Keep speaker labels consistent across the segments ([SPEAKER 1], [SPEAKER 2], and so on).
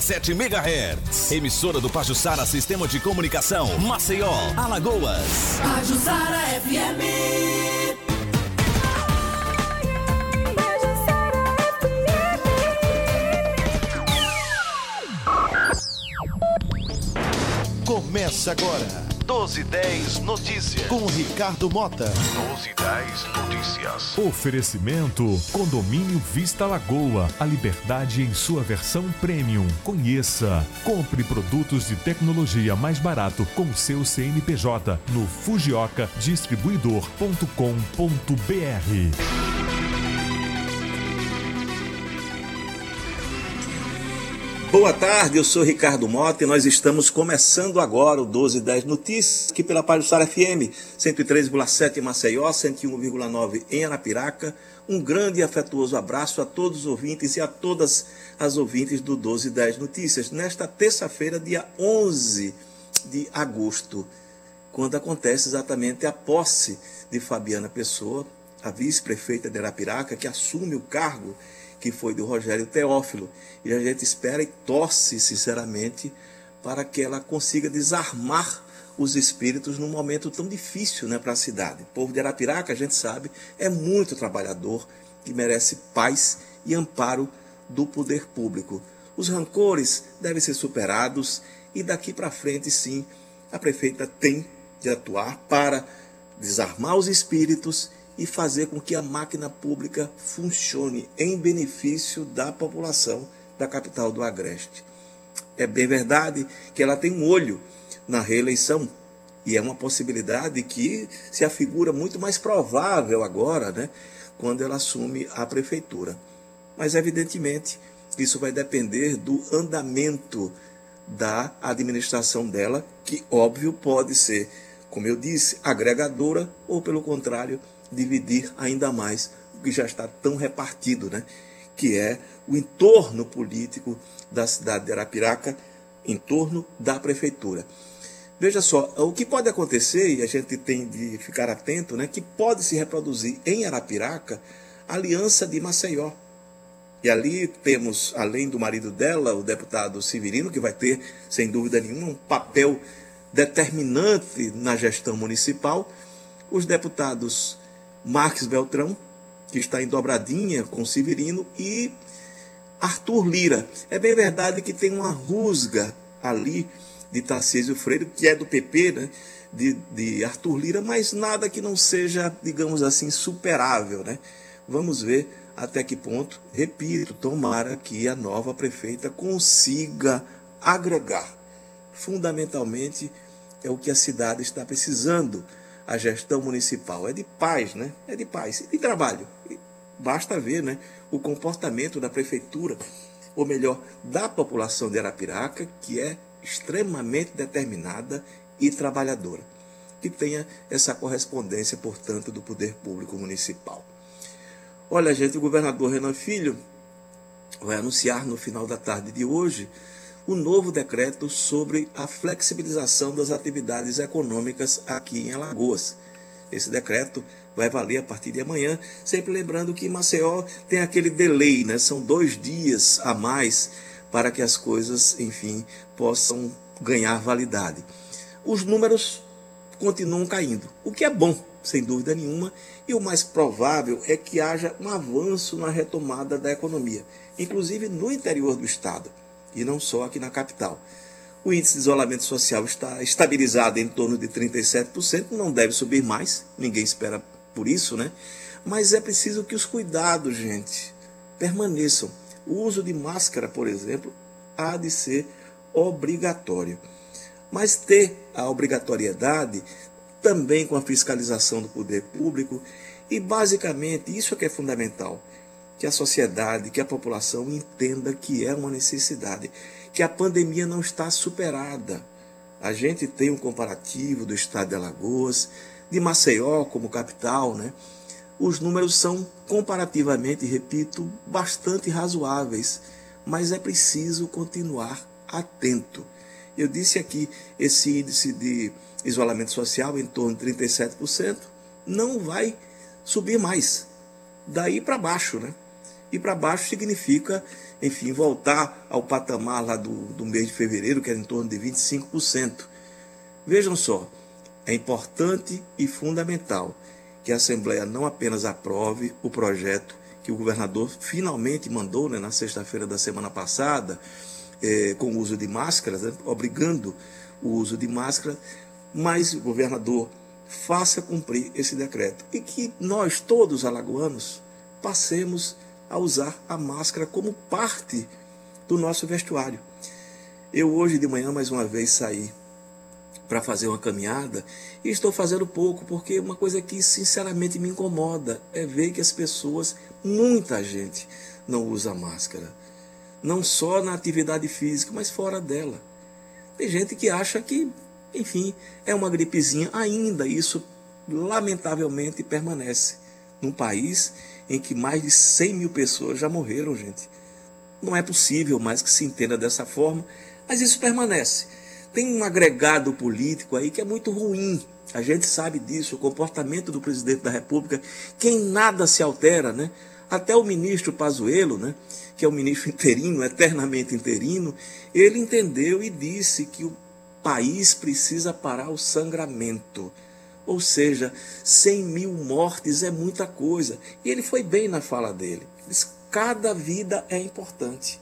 [SPEAKER 1] 7 MHz. Emissora do Pajussara Sistema de Comunicação. Maceió, Alagoas.
[SPEAKER 2] Pajussara FM.
[SPEAKER 3] Começa agora 1210 Notícias. Com Ricardo Mota. 1210
[SPEAKER 4] Notícias. Oferecimento: Condomínio Vista Lagoa. A liberdade em sua versão premium. Conheça. Compre produtos de tecnologia mais barato com seu CNPJ no Fujioka Distribuidor.com.br.
[SPEAKER 5] Boa tarde, eu sou Ricardo Mota e nós estamos começando agora o 1210 Notícias, aqui pela Sara FM, 103,7 em Maceió, 101,9 em Arapiraca. Um grande e afetuoso abraço a todos os ouvintes e a todas as ouvintes do 1210 Notícias, nesta terça-feira, dia 11 de agosto, quando acontece exatamente a posse de Fabiana Pessoa, a vice-prefeita de Arapiraca, que assume o cargo que foi do Rogério Teófilo. E a gente espera e torce, sinceramente, para que ela consiga desarmar os espíritos num momento tão difícil né, para a cidade. O povo de Arapiraca, a gente sabe, é muito trabalhador e merece paz e amparo do poder público. Os rancores devem ser superados e daqui para frente, sim, a prefeita tem de atuar para desarmar os espíritos e fazer com que a máquina pública funcione em benefício da população da capital do Agreste. É bem verdade que ela tem um olho na reeleição e é uma possibilidade que se afigura muito mais provável agora, né, quando ela assume a prefeitura. Mas evidentemente isso vai depender do andamento da administração dela, que óbvio pode ser, como eu disse, agregadora ou pelo contrário, dividir ainda mais o que já está tão repartido, né? que é o entorno político da cidade de Arapiraca, em torno da prefeitura. Veja só, o que pode acontecer, e a gente tem de ficar atento, né, que pode se reproduzir em Arapiraca a aliança de Maceió. E ali temos, além do marido dela, o deputado Severino, que vai ter, sem dúvida nenhuma, um papel determinante na gestão municipal, os deputados Marques Beltrão, que está em dobradinha com Severino, e Arthur Lira. É bem verdade que tem uma rusga ali de Tarcísio Freire, que é do PP, né? De, de Arthur Lira, mas nada que não seja, digamos assim, superável. Né? Vamos ver até que ponto, repito, tomara que a nova prefeita consiga agregar. Fundamentalmente, é o que a cidade está precisando a gestão municipal. É de paz, né? É de paz. E trabalho. E basta ver né, o comportamento da prefeitura, ou melhor, da população de Arapiraca, que é extremamente determinada e trabalhadora. Que tenha essa correspondência, portanto, do poder público municipal. Olha, gente, o governador Renan Filho vai anunciar no final da tarde de hoje o novo decreto sobre a flexibilização das atividades econômicas aqui em Alagoas. Esse decreto vai valer a partir de amanhã, sempre lembrando que Maceió tem aquele delay, né? São dois dias a mais para que as coisas, enfim, possam ganhar validade. Os números continuam caindo, o que é bom, sem dúvida nenhuma, e o mais provável é que haja um avanço na retomada da economia, inclusive no interior do estado e não só aqui na capital. O índice de isolamento social está estabilizado em torno de 37%, não deve subir mais, ninguém espera por isso, né? Mas é preciso que os cuidados, gente, permaneçam. O uso de máscara, por exemplo, há de ser obrigatório. Mas ter a obrigatoriedade também com a fiscalização do poder público e, basicamente, isso é que é fundamental que a sociedade, que a população entenda que é uma necessidade, que a pandemia não está superada. A gente tem um comparativo do estado de Alagoas, de Maceió como capital, né? Os números são comparativamente, repito, bastante razoáveis, mas é preciso continuar atento. Eu disse aqui, esse índice de isolamento social em torno de 37% não vai subir mais. Daí para baixo, né? E para baixo significa, enfim, voltar ao patamar lá do, do mês de fevereiro, que era em torno de 25%. Vejam só, é importante e fundamental que a Assembleia não apenas aprove o projeto que o governador finalmente mandou né, na sexta-feira da semana passada, eh, com o uso de máscaras, né, obrigando o uso de máscara, mas o governador faça cumprir esse decreto e que nós, todos alagoanos, passemos a usar a máscara como parte do nosso vestuário. Eu hoje de manhã mais uma vez saí para fazer uma caminhada e estou fazendo pouco porque uma coisa que sinceramente me incomoda é ver que as pessoas, muita gente, não usa máscara. Não só na atividade física, mas fora dela. Tem gente que acha que enfim, é uma gripezinha ainda, isso lamentavelmente permanece num país em que mais de 100 mil pessoas já morreram, gente. Não é possível mais que se entenda dessa forma, mas isso permanece. Tem um agregado político aí que é muito ruim. A gente sabe disso, o comportamento do presidente da República, que em nada se altera, né? Até o ministro Pazuello, né, que é o ministro interino, eternamente interino, ele entendeu e disse que o país precisa parar o sangramento. Ou seja, 100 mil mortes é muita coisa. E ele foi bem na fala dele. Diz, cada vida é importante.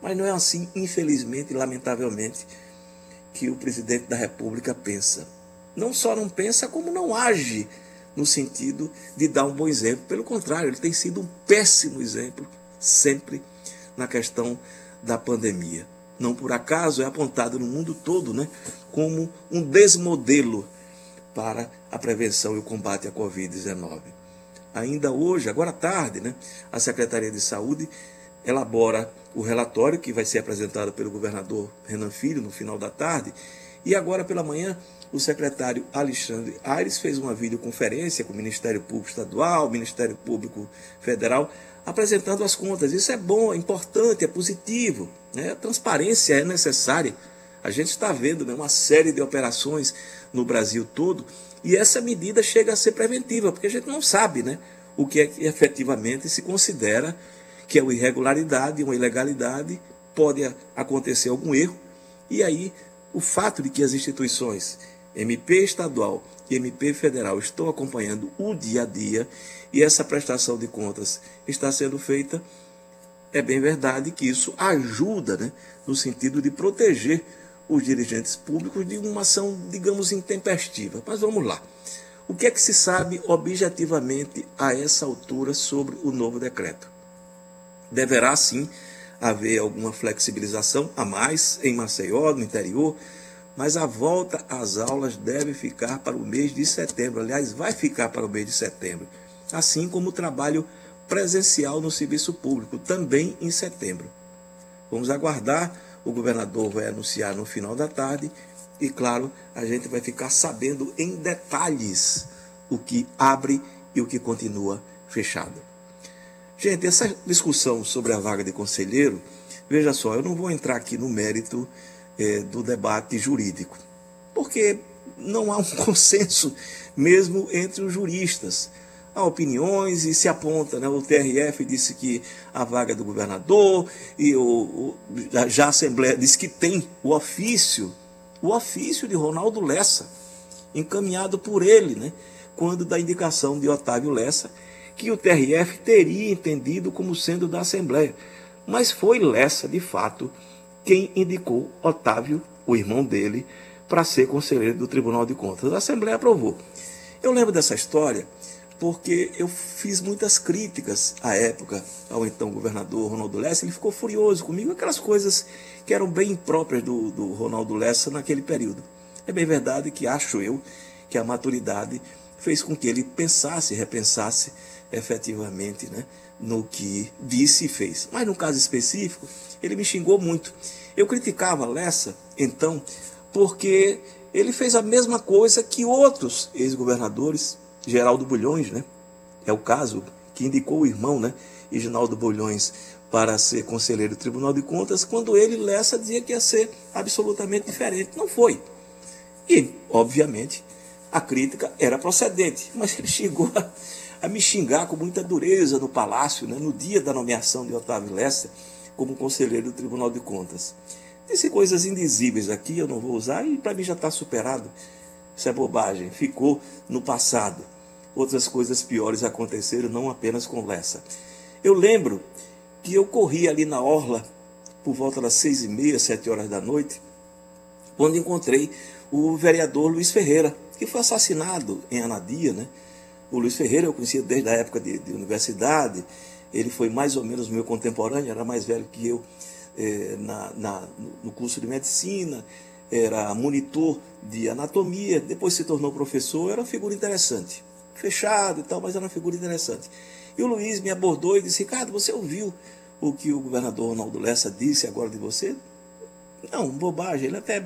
[SPEAKER 5] Mas não é assim, infelizmente lamentavelmente, que o presidente da República pensa. Não só não pensa, como não age no sentido de dar um bom exemplo. Pelo contrário, ele tem sido um péssimo exemplo sempre na questão da pandemia não por acaso, é apontado no mundo todo né, como um desmodelo para a prevenção e o combate à Covid-19. Ainda hoje, agora à tarde, né, a Secretaria de Saúde elabora o relatório que vai ser apresentado pelo governador Renan Filho no final da tarde. E agora pela manhã, o secretário Alexandre Aires fez uma videoconferência com o Ministério Público Estadual, Ministério Público Federal, apresentando as contas. Isso é bom, é importante, é positivo. Né? A transparência é necessária. A gente está vendo né, uma série de operações no Brasil todo e essa medida chega a ser preventiva, porque a gente não sabe né, o que é que efetivamente se considera que é uma irregularidade, uma ilegalidade, pode acontecer algum erro, e aí o fato de que as instituições MP estadual e MP federal estão acompanhando o dia a dia e essa prestação de contas está sendo feita, é bem verdade que isso ajuda né, no sentido de proteger os dirigentes públicos de uma ação, digamos, intempestiva. Mas vamos lá. O que é que se sabe objetivamente a essa altura sobre o novo decreto? Deverá sim haver alguma flexibilização a mais em Maceió, no interior, mas a volta às aulas deve ficar para o mês de setembro. Aliás, vai ficar para o mês de setembro. Assim como o trabalho presencial no serviço público, também em setembro. Vamos aguardar, o governador vai anunciar no final da tarde e, claro, a gente vai ficar sabendo em detalhes o que abre e o que continua fechado. Gente, essa discussão sobre a vaga de conselheiro, veja só, eu não vou entrar aqui no mérito é, do debate jurídico, porque não há um consenso mesmo entre os juristas. Há opiniões e se aponta, né? o TRF disse que a vaga do governador, e o, o, já a Assembleia disse que tem o ofício, o ofício de Ronaldo Lessa, encaminhado por ele, né? quando da indicação de Otávio Lessa, que o TRF teria entendido como sendo da Assembleia. Mas foi Lessa, de fato, quem indicou Otávio, o irmão dele, para ser conselheiro do Tribunal de Contas. A Assembleia aprovou. Eu lembro dessa história porque eu fiz muitas críticas à época ao então governador Ronaldo Lessa. Ele ficou furioso comigo, aquelas coisas que eram bem próprias do, do Ronaldo Lessa naquele período. É bem verdade que acho eu que a maturidade fez com que ele pensasse, repensasse efetivamente né, no que disse e fez. Mas no caso específico, ele me xingou muito. Eu criticava Lessa, então, porque ele fez a mesma coisa que outros ex-governadores, Geraldo Bulhões, né? É o caso que indicou o irmão, né? Reginaldo Bulhões para ser conselheiro do Tribunal de Contas, quando ele, Lessa, dizia que ia ser absolutamente diferente. Não foi. E, obviamente, a crítica era procedente, mas ele chegou a, a me xingar com muita dureza no palácio, né, no dia da nomeação de Otávio Lessa como conselheiro do Tribunal de Contas. Disse coisas indizíveis aqui, eu não vou usar, e para mim já está superado. Isso é bobagem, ficou no passado. Outras coisas piores aconteceram, não apenas com. Eu lembro que eu corri ali na orla por volta das seis e meia, sete horas da noite, quando encontrei o vereador Luiz Ferreira, que foi assassinado em Anadia. Né? O Luiz Ferreira eu conhecia desde a época de, de universidade, ele foi mais ou menos meu contemporâneo, era mais velho que eu eh, na, na, no curso de medicina, era monitor de anatomia, depois se tornou professor, era uma figura interessante. Fechado e tal, mas era uma figura interessante. E o Luiz me abordou e disse: Ricardo, você ouviu o que o governador Ronaldo Lessa disse agora de você? Não, bobagem. Ele até,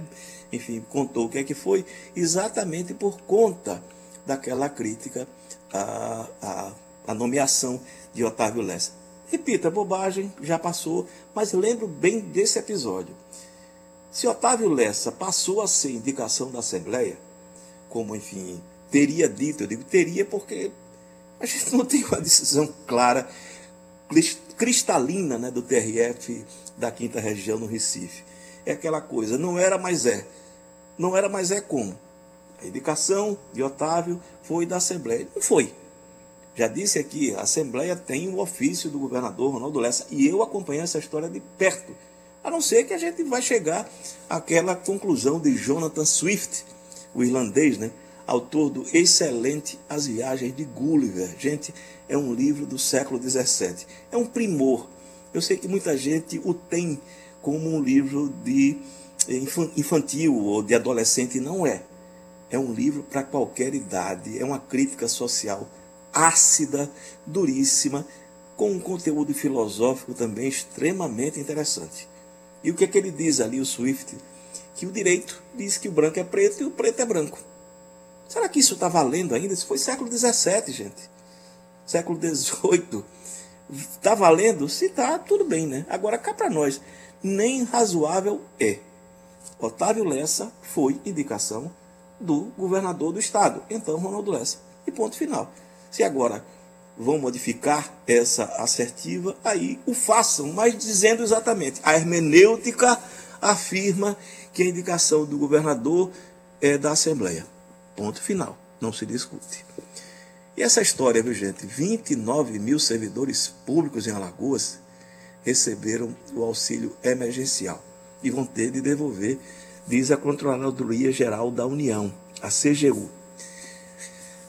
[SPEAKER 5] enfim, contou o que é que foi, exatamente por conta daquela crítica à, à, à nomeação de Otávio Lessa. Repita, bobagem, já passou, mas lembro bem desse episódio. Se Otávio Lessa passou a ser indicação da Assembleia, como, enfim, teria dito, eu digo teria porque a gente não tem uma decisão clara cristalina né, do TRF da quinta região no Recife. É aquela coisa, não era, mas é. Não era, mas é como? A indicação de Otávio foi da Assembleia. Não foi. Já disse aqui, a Assembleia tem o ofício do governador Ronaldo Lessa e eu acompanho essa história de perto. A não ser que a gente vai chegar àquela conclusão de Jonathan Swift, o irlandês, né? autor do excelente As Viagens de Gulliver. Gente, é um livro do século XVII. É um primor. Eu sei que muita gente o tem como um livro de infantil ou de adolescente. Não é. É um livro para qualquer idade. É uma crítica social ácida, duríssima, com um conteúdo filosófico também extremamente interessante. E o que é que ele diz ali, o Swift? Que o direito diz que o branco é preto e o preto é branco. Será que isso está valendo ainda? Isso foi século XVII, gente. Século XVIII. Está valendo? Se está, tudo bem, né? Agora, cá para nós, nem razoável é. Otávio Lessa foi indicação do governador do estado, então Ronaldo Lessa. E ponto final. Se agora vão modificar essa assertiva, aí o façam, mas dizendo exatamente. A hermenêutica afirma que a indicação do governador é da Assembleia. Ponto final. Não se discute. E essa história, viu gente? 29 mil servidores públicos em Alagoas receberam o auxílio emergencial e vão ter de devolver, diz a Controladoria Geral da União, a CGU.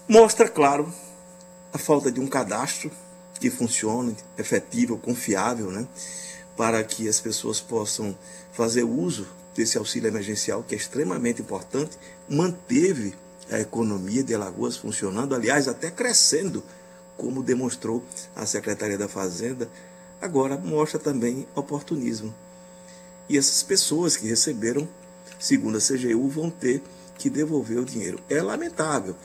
[SPEAKER 5] Mostra, claro, a falta de um cadastro que funcione, efetivo, confiável, né? para que as pessoas possam fazer uso desse auxílio emergencial, que é extremamente importante, manteve a economia de Alagoas funcionando, aliás, até crescendo, como demonstrou a Secretaria da Fazenda, agora mostra também oportunismo. E essas pessoas que receberam, segundo a CGU, vão ter que devolver o dinheiro. É lamentável.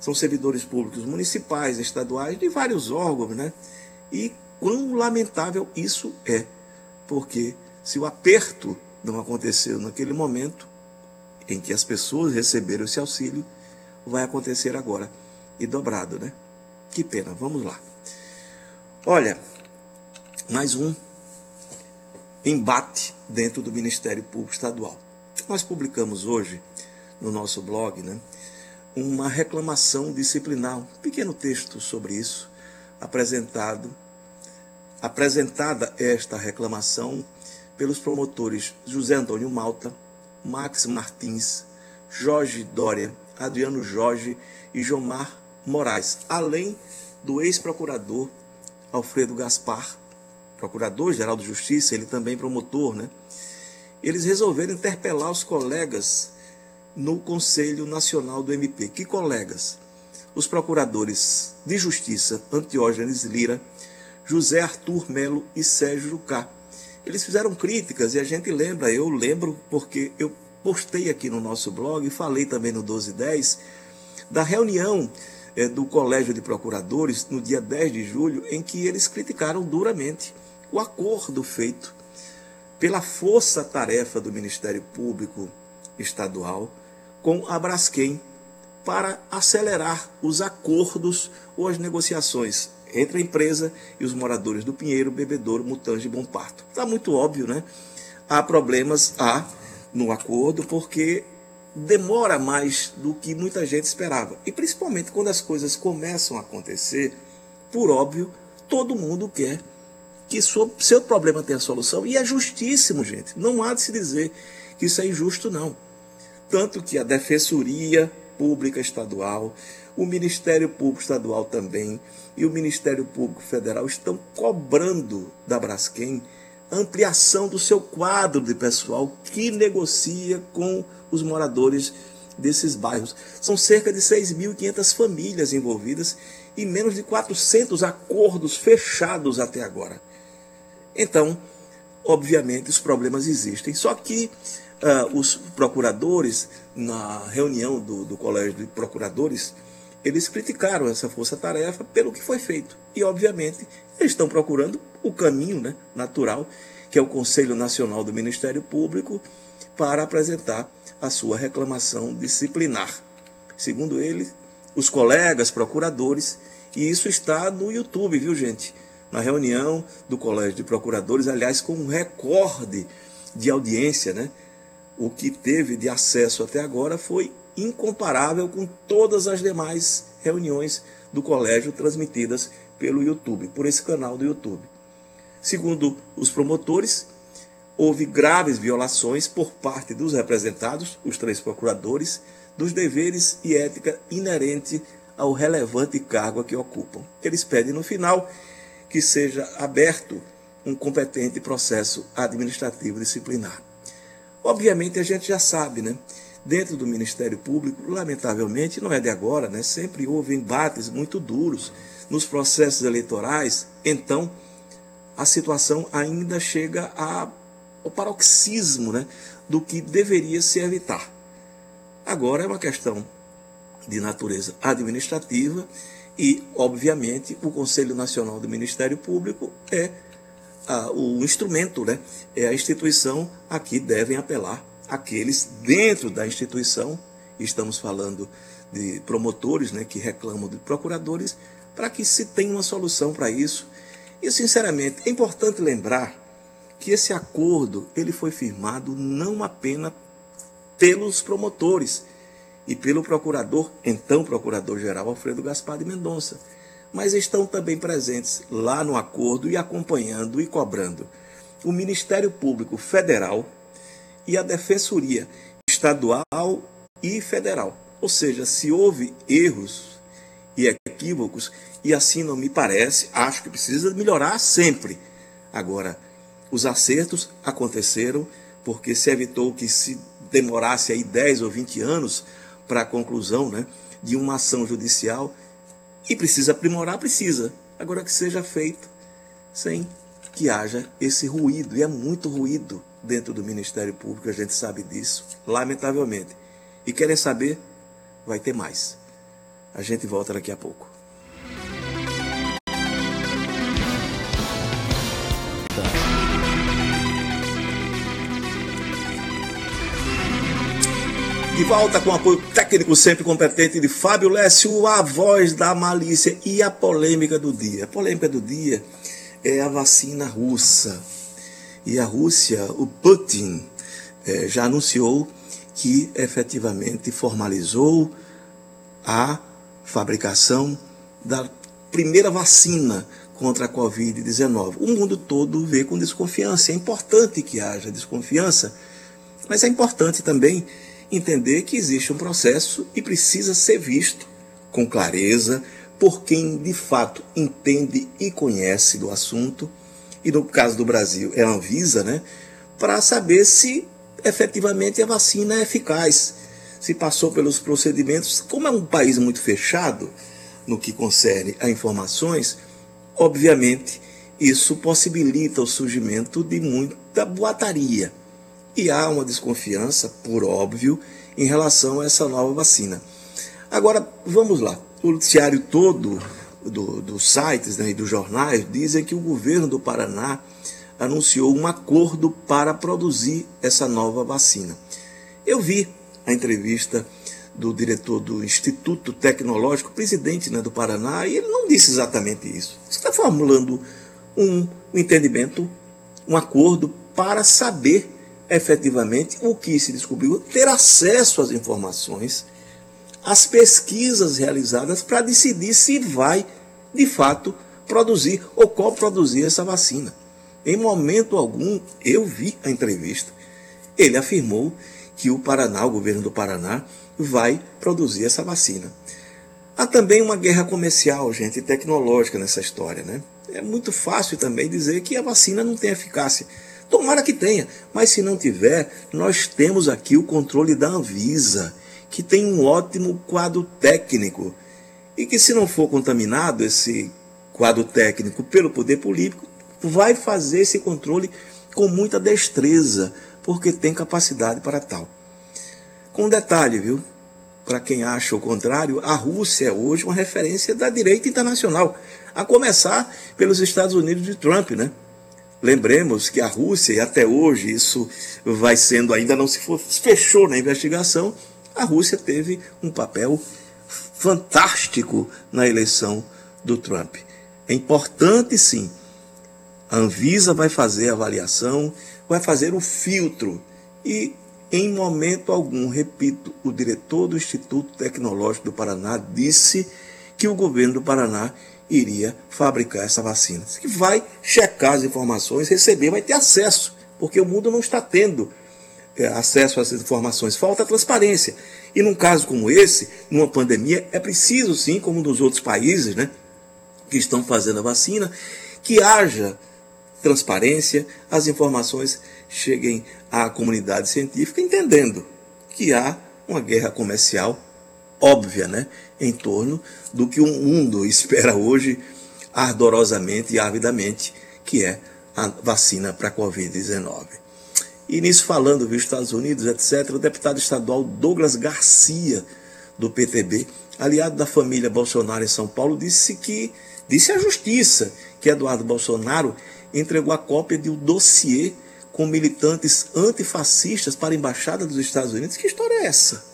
[SPEAKER 5] São servidores públicos municipais, estaduais, de vários órgãos, né? E quão lamentável isso é. Porque se o aperto não aconteceu naquele momento em que as pessoas receberam esse auxílio, vai acontecer agora. E dobrado, né? Que pena. Vamos lá. Olha, mais um embate dentro do Ministério Público Estadual. Nós publicamos hoje no nosso blog, né, uma reclamação disciplinar, um pequeno texto sobre isso, apresentado apresentada esta reclamação pelos promotores José Antônio Malta, Max Martins, Jorge Dória Adriano Jorge e Jomar Moraes, além do ex-procurador Alfredo Gaspar, procurador-geral de Justiça, ele também promotor, né? Eles resolveram interpelar os colegas no Conselho Nacional do MP. Que colegas? Os procuradores de Justiça Antiógenes Lira, José Arthur Melo e Sérgio Jucá. Eles fizeram críticas e a gente lembra, eu lembro porque eu postei aqui no nosso blog e falei também no 1210 da reunião é, do Colégio de Procuradores no dia 10 de julho, em que eles criticaram duramente o acordo feito pela força-tarefa do Ministério Público Estadual com a Braskem para acelerar os acordos ou as negociações entre a empresa e os moradores do Pinheiro, Bebedouro, Mutange e Bom Parto. Está muito óbvio, né? Há problemas há no acordo porque demora mais do que muita gente esperava. E principalmente quando as coisas começam a acontecer, por óbvio, todo mundo quer que seu problema tenha solução. E é justíssimo, gente. Não há de se dizer que isso é injusto, não. Tanto que a Defensoria Pública Estadual, o Ministério Público Estadual também e o Ministério Público Federal estão cobrando da Braskem ampliação do seu quadro de pessoal que negocia com os moradores desses bairros. São cerca de 6.500 famílias envolvidas e menos de 400 acordos fechados até agora. Então, obviamente, os problemas existem. Só que uh, os procuradores, na reunião do, do Colégio de Procuradores, eles criticaram essa força-tarefa pelo que foi feito. E, obviamente, eles estão procurando o caminho né, natural, que é o Conselho Nacional do Ministério Público, para apresentar a sua reclamação disciplinar. Segundo ele, os colegas procuradores, e isso está no YouTube, viu, gente? Na reunião do Colégio de Procuradores, aliás, com um recorde de audiência, né? O que teve de acesso até agora foi incomparável com todas as demais reuniões do colégio transmitidas pelo YouTube, por esse canal do YouTube. Segundo os promotores, houve graves violações por parte dos representados, os três procuradores, dos deveres e ética inerente ao relevante cargo a que ocupam. Eles pedem no final que seja aberto um competente processo administrativo disciplinar. Obviamente a gente já sabe, né? Dentro do Ministério Público, lamentavelmente, não é de agora, né? Sempre houve embates muito duros nos processos eleitorais. Então, a situação ainda chega ao paroxismo, né? Do que deveria se evitar. Agora é uma questão de natureza administrativa e, obviamente, o Conselho Nacional do Ministério Público é o instrumento, né? é a instituição a que devem apelar aqueles dentro da instituição, estamos falando de promotores né, que reclamam de procuradores, para que se tenha uma solução para isso. E, sinceramente, é importante lembrar que esse acordo ele foi firmado não apenas pelos promotores e pelo procurador, então procurador-geral Alfredo Gaspar de Mendonça, mas estão também presentes lá no acordo e acompanhando e cobrando o Ministério Público Federal e a Defensoria Estadual e Federal. Ou seja, se houve erros e equívocos, e assim não me parece, acho que precisa melhorar sempre. Agora, os acertos aconteceram porque se evitou que se demorasse aí 10 ou 20 anos para a conclusão né, de uma ação judicial e precisa aprimorar, precisa. Agora que seja feito sem que haja esse ruído, e é muito ruído dentro do Ministério Público, a gente sabe disso, lamentavelmente. E querem saber? Vai ter mais. A gente volta daqui a pouco. De volta com apoio técnico sempre competente de Fábio Lécio, a voz da malícia e a polêmica do dia. A polêmica do dia é a vacina russa. E a Rússia, o Putin, é, já anunciou que efetivamente formalizou a fabricação da primeira vacina contra a Covid-19. O mundo todo vê com desconfiança. É importante que haja desconfiança, mas é importante também entender que existe um processo e precisa ser visto com clareza por quem de fato entende e conhece do assunto, e no caso do Brasil é a Anvisa, né, para saber se efetivamente a vacina é eficaz, se passou pelos procedimentos. Como é um país muito fechado no que concerne a informações, obviamente isso possibilita o surgimento de muita boataria. E há uma desconfiança, por óbvio, em relação a essa nova vacina. Agora, vamos lá. O noticiário todo do, dos sites né, e dos jornais dizem que o governo do Paraná anunciou um acordo para produzir essa nova vacina. Eu vi a entrevista do diretor do Instituto Tecnológico, presidente né, do Paraná, e ele não disse exatamente isso. Você está formulando um, um entendimento, um acordo para saber efetivamente o que se descobriu, ter acesso às informações, às pesquisas realizadas para decidir se vai, de fato, produzir ou coproduzir essa vacina. Em momento algum, eu vi a entrevista, ele afirmou que o Paraná, o governo do Paraná, vai produzir essa vacina. Há também uma guerra comercial, gente, tecnológica nessa história, né? É muito fácil também dizer que a vacina não tem eficácia. Tomara que tenha, mas se não tiver, nós temos aqui o controle da Anvisa, que tem um ótimo quadro técnico e que, se não for contaminado esse quadro técnico pelo poder político, vai fazer esse controle com muita destreza, porque tem capacidade para tal. Com um detalhe, viu? Para quem acha o contrário, a Rússia é hoje uma referência da direita internacional, a começar pelos Estados Unidos de Trump, né? Lembremos que a Rússia, e até hoje isso vai sendo, ainda não se fechou na investigação, a Rússia teve um papel fantástico na eleição do Trump. É importante sim. A Anvisa vai fazer a avaliação, vai fazer o filtro e em momento algum, repito, o diretor do Instituto Tecnológico do Paraná disse que o governo do Paraná iria fabricar essa vacina. Que vai checar as informações, receber, vai ter acesso, porque o mundo não está tendo é, acesso a essas informações. Falta transparência. E num caso como esse, numa pandemia, é preciso sim, como nos outros países, né, que estão fazendo a vacina, que haja transparência, as informações cheguem à comunidade científica entendendo que há uma guerra comercial óbvia, né, em torno do que o mundo espera hoje ardorosamente e avidamente, que é a vacina para a Covid-19. E nisso falando dos Estados Unidos, etc., o deputado estadual Douglas Garcia, do PTB, aliado da família Bolsonaro em São Paulo, disse que disse à justiça que Eduardo Bolsonaro entregou a cópia de um dossiê com militantes antifascistas para a embaixada dos Estados Unidos. Que história é essa?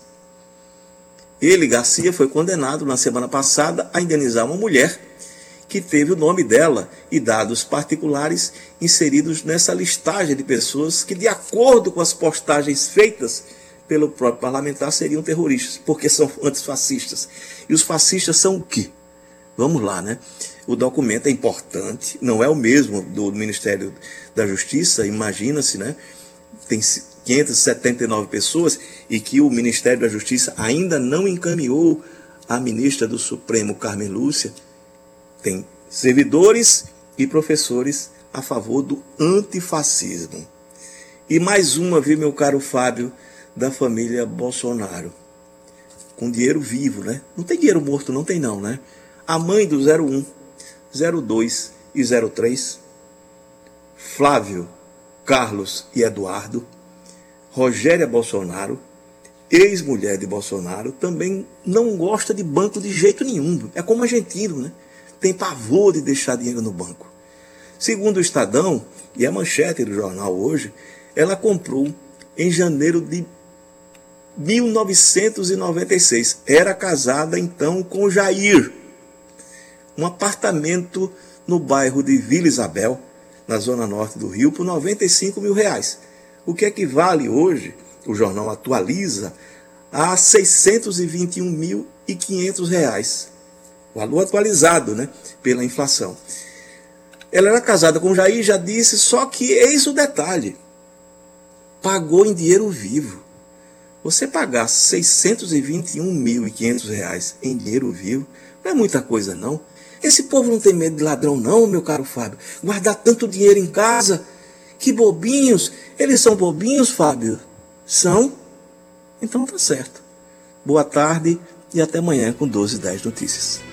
[SPEAKER 5] Ele, Garcia, foi condenado na semana passada a indenizar uma mulher que teve o nome dela e dados particulares inseridos nessa listagem de pessoas que, de acordo com as postagens feitas pelo próprio parlamentar, seriam terroristas, porque são antifascistas. E os fascistas são o quê? Vamos lá, né? O documento é importante, não é o mesmo do Ministério da Justiça, imagina-se, né? Tem 579 pessoas e que o Ministério da Justiça ainda não encaminhou à ministra do Supremo, Carmen Lúcia, tem servidores e professores a favor do antifascismo. E mais uma, viu, meu caro Fábio, da família Bolsonaro. Com dinheiro vivo, né? Não tem dinheiro morto, não tem não, né? A mãe do 01, 02 e 03, Flávio, Carlos e Eduardo, Rogéria Bolsonaro, ex-mulher de Bolsonaro, também não gosta de banco de jeito nenhum. É como argentino, né? Tem pavor de deixar dinheiro no banco. Segundo o Estadão, e a manchete do jornal hoje, ela comprou em janeiro de 1996. Era casada então com Jair. Um apartamento no bairro de Vila Isabel, na zona norte do Rio, por 95 mil reais o que equivale hoje, o jornal atualiza, a R$ 621.500. O valor atualizado né, pela inflação. Ela era casada com Jair, já disse, só que eis o detalhe: pagou em dinheiro vivo. Você pagar R$ 621.500 em dinheiro vivo não é muita coisa, não. Esse povo não tem medo de ladrão, não, meu caro Fábio. Guardar tanto dinheiro em casa que bobinhos. Eles são bobinhos, Fábio? São? Então tá certo. Boa tarde e até amanhã com 12 10 notícias.